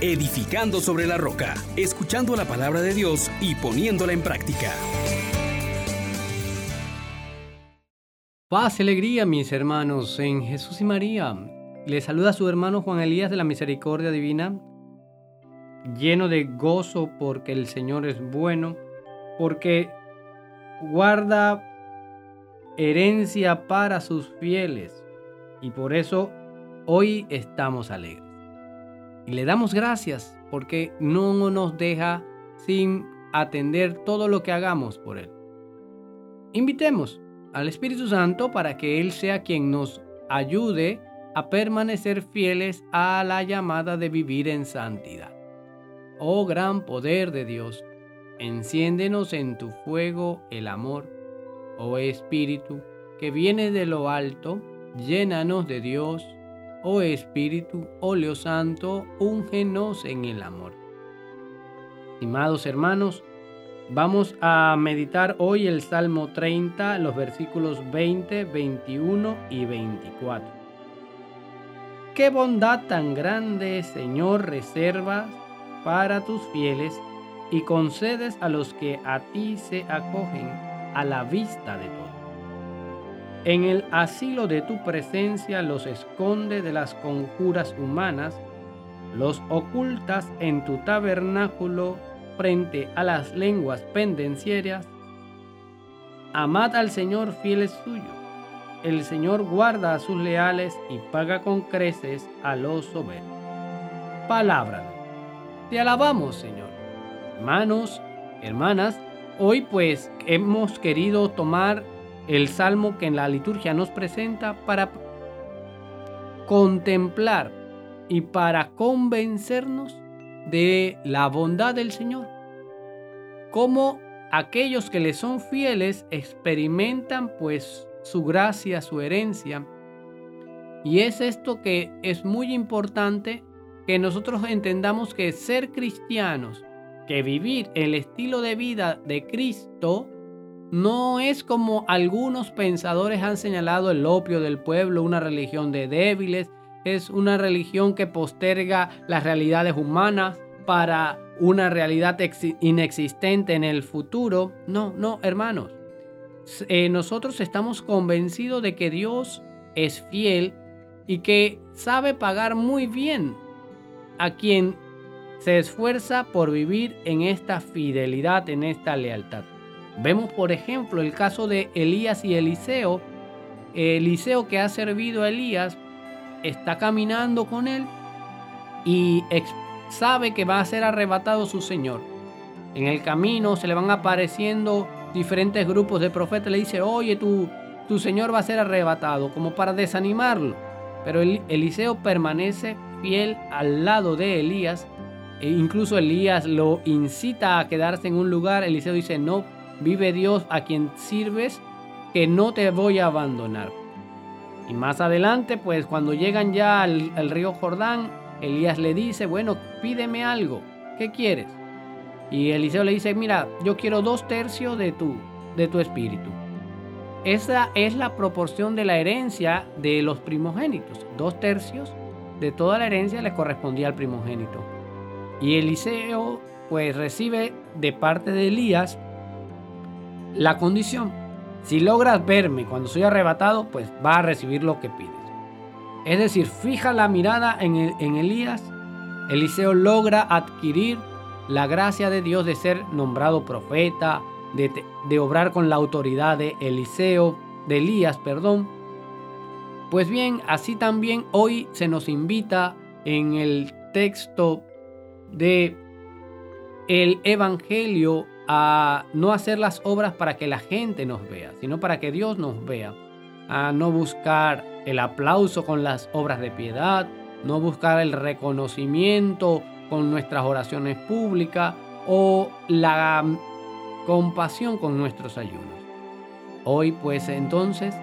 edificando sobre la roca, escuchando la palabra de Dios y poniéndola en práctica. Paz y alegría, mis hermanos, en Jesús y María. Les saluda su hermano Juan Elías de la Misericordia Divina, lleno de gozo porque el Señor es bueno, porque guarda herencia para sus fieles y por eso hoy estamos alegres. Y le damos gracias porque no nos deja sin atender todo lo que hagamos por Él. Invitemos al Espíritu Santo para que Él sea quien nos ayude a permanecer fieles a la llamada de vivir en santidad. Oh gran poder de Dios, enciéndenos en tu fuego el amor. Oh Espíritu, que viene de lo alto, llénanos de Dios Oh Espíritu, óleo santo, úngenos en el amor. Estimados hermanos, vamos a meditar hoy el Salmo 30, los versículos 20, 21 y 24. Qué bondad tan grande, Señor, reservas para tus fieles y concedes a los que a ti se acogen a la vista de todos. En el asilo de tu presencia los esconde de las conjuras humanas, los ocultas en tu tabernáculo frente a las lenguas pendencieras. Amad al Señor fieles suyos. El Señor guarda a sus leales y paga con creces a los soberbios. Palabra. Te alabamos, Señor. Hermanos, hermanas, hoy pues hemos querido tomar el salmo que en la liturgia nos presenta para contemplar y para convencernos de la bondad del Señor. Cómo aquellos que le son fieles experimentan pues su gracia, su herencia. Y es esto que es muy importante que nosotros entendamos que ser cristianos, que vivir el estilo de vida de Cristo, no es como algunos pensadores han señalado el opio del pueblo, una religión de débiles, es una religión que posterga las realidades humanas para una realidad inexistente en el futuro. No, no, hermanos. Eh, nosotros estamos convencidos de que Dios es fiel y que sabe pagar muy bien a quien se esfuerza por vivir en esta fidelidad, en esta lealtad. Vemos, por ejemplo, el caso de Elías y Eliseo. Eliseo que ha servido a Elías está caminando con él y sabe que va a ser arrebatado su Señor. En el camino se le van apareciendo diferentes grupos de profetas. Le dice, oye, tu, tu Señor va a ser arrebatado, como para desanimarlo. Pero Eliseo permanece fiel al lado de Elías. E incluso Elías lo incita a quedarse en un lugar. Eliseo dice, no, vive Dios a quien sirves, que no te voy a abandonar. Y más adelante, pues cuando llegan ya al, río Jordán, Elías le dice, bueno, pídeme algo, ¿qué quieres? Y Eliseo le dice, mira, yo quiero dos tercios de tu, de tu espíritu. Esa es la proporción de la herencia de los primogénitos. Dos tercios de toda la herencia le correspondía al primogénito. Y Eliseo pues recibe de parte de Elías la condición. Si logras verme cuando soy arrebatado, pues va a recibir lo que pides. Es decir, fija la mirada en, en Elías. Eliseo logra adquirir la gracia de Dios de ser nombrado profeta, de, de obrar con la autoridad de Eliseo, de Elías, perdón. Pues bien, así también hoy se nos invita en el texto de el Evangelio a no hacer las obras para que la gente nos vea, sino para que Dios nos vea. A no buscar el aplauso con las obras de piedad, no buscar el reconocimiento con nuestras oraciones públicas o la compasión con nuestros ayunos. Hoy pues entonces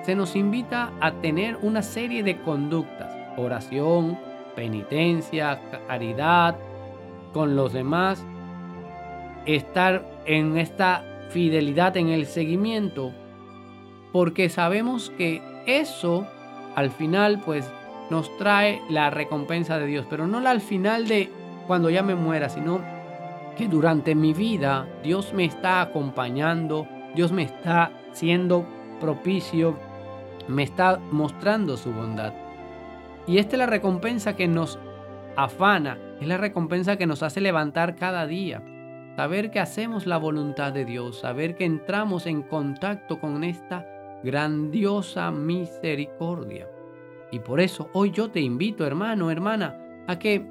se nos invita a tener una serie de conductas, oración, penitencia, caridad con los demás, estar en esta fidelidad en el seguimiento, porque sabemos que eso al final pues nos trae la recompensa de Dios, pero no al final de cuando ya me muera, sino que durante mi vida Dios me está acompañando, Dios me está siendo propicio, me está mostrando su bondad. Y esta es la recompensa que nos afana, es la recompensa que nos hace levantar cada día. Saber que hacemos la voluntad de Dios, saber que entramos en contacto con esta grandiosa misericordia. Y por eso hoy yo te invito, hermano, hermana, a que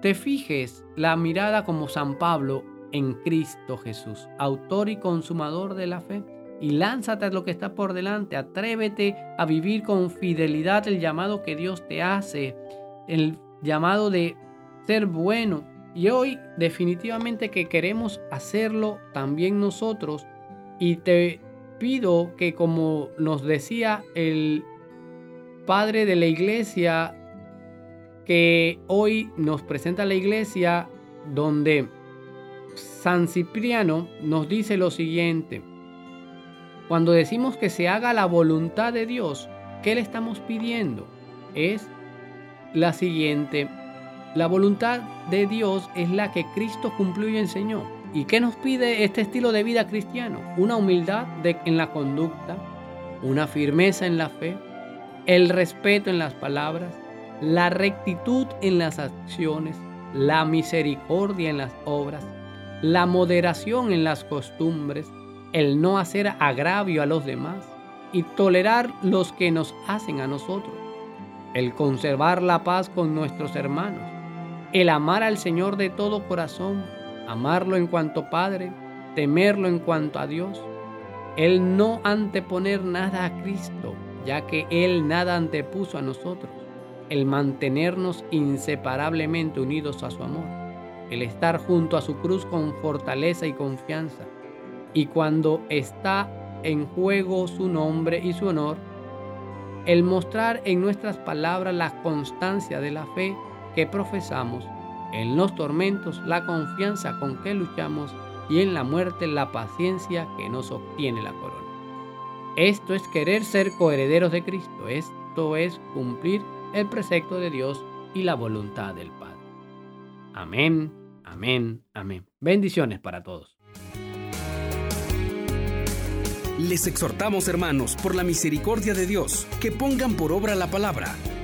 te fijes la mirada como San Pablo en Cristo Jesús, autor y consumador de la fe, y lánzate a lo que está por delante, atrévete a vivir con fidelidad el llamado que Dios te hace, el llamado de ser bueno. Y hoy definitivamente que queremos hacerlo también nosotros, y te pido que como nos decía el padre de la iglesia, que hoy nos presenta la iglesia donde San Cipriano nos dice lo siguiente. Cuando decimos que se haga la voluntad de Dios, ¿qué le estamos pidiendo? Es la siguiente. La voluntad de Dios es la que Cristo cumplió y enseñó. ¿Y qué nos pide este estilo de vida cristiano? Una humildad en la conducta, una firmeza en la fe, el respeto en las palabras, la rectitud en las acciones, la misericordia en las obras, la moderación en las costumbres, el no hacer agravio a los demás y tolerar los que nos hacen a nosotros, el conservar la paz con nuestros hermanos, el amar al Señor de todo corazón, amarlo en cuanto Padre, temerlo en cuanto a Dios, el no anteponer nada a Cristo, ya que Él nada antepuso a nosotros. El mantenernos inseparablemente unidos a su amor, el estar junto a su cruz con fortaleza y confianza, y cuando está en juego su nombre y su honor, el mostrar en nuestras palabras la constancia de la fe que profesamos, en los tormentos la confianza con que luchamos y en la muerte la paciencia que nos obtiene la corona. Esto es querer ser coherederos de Cristo, esto es cumplir el precepto de Dios y la voluntad del Padre. Amén, amén, amén. Bendiciones para todos. Les exhortamos, hermanos, por la misericordia de Dios, que pongan por obra la palabra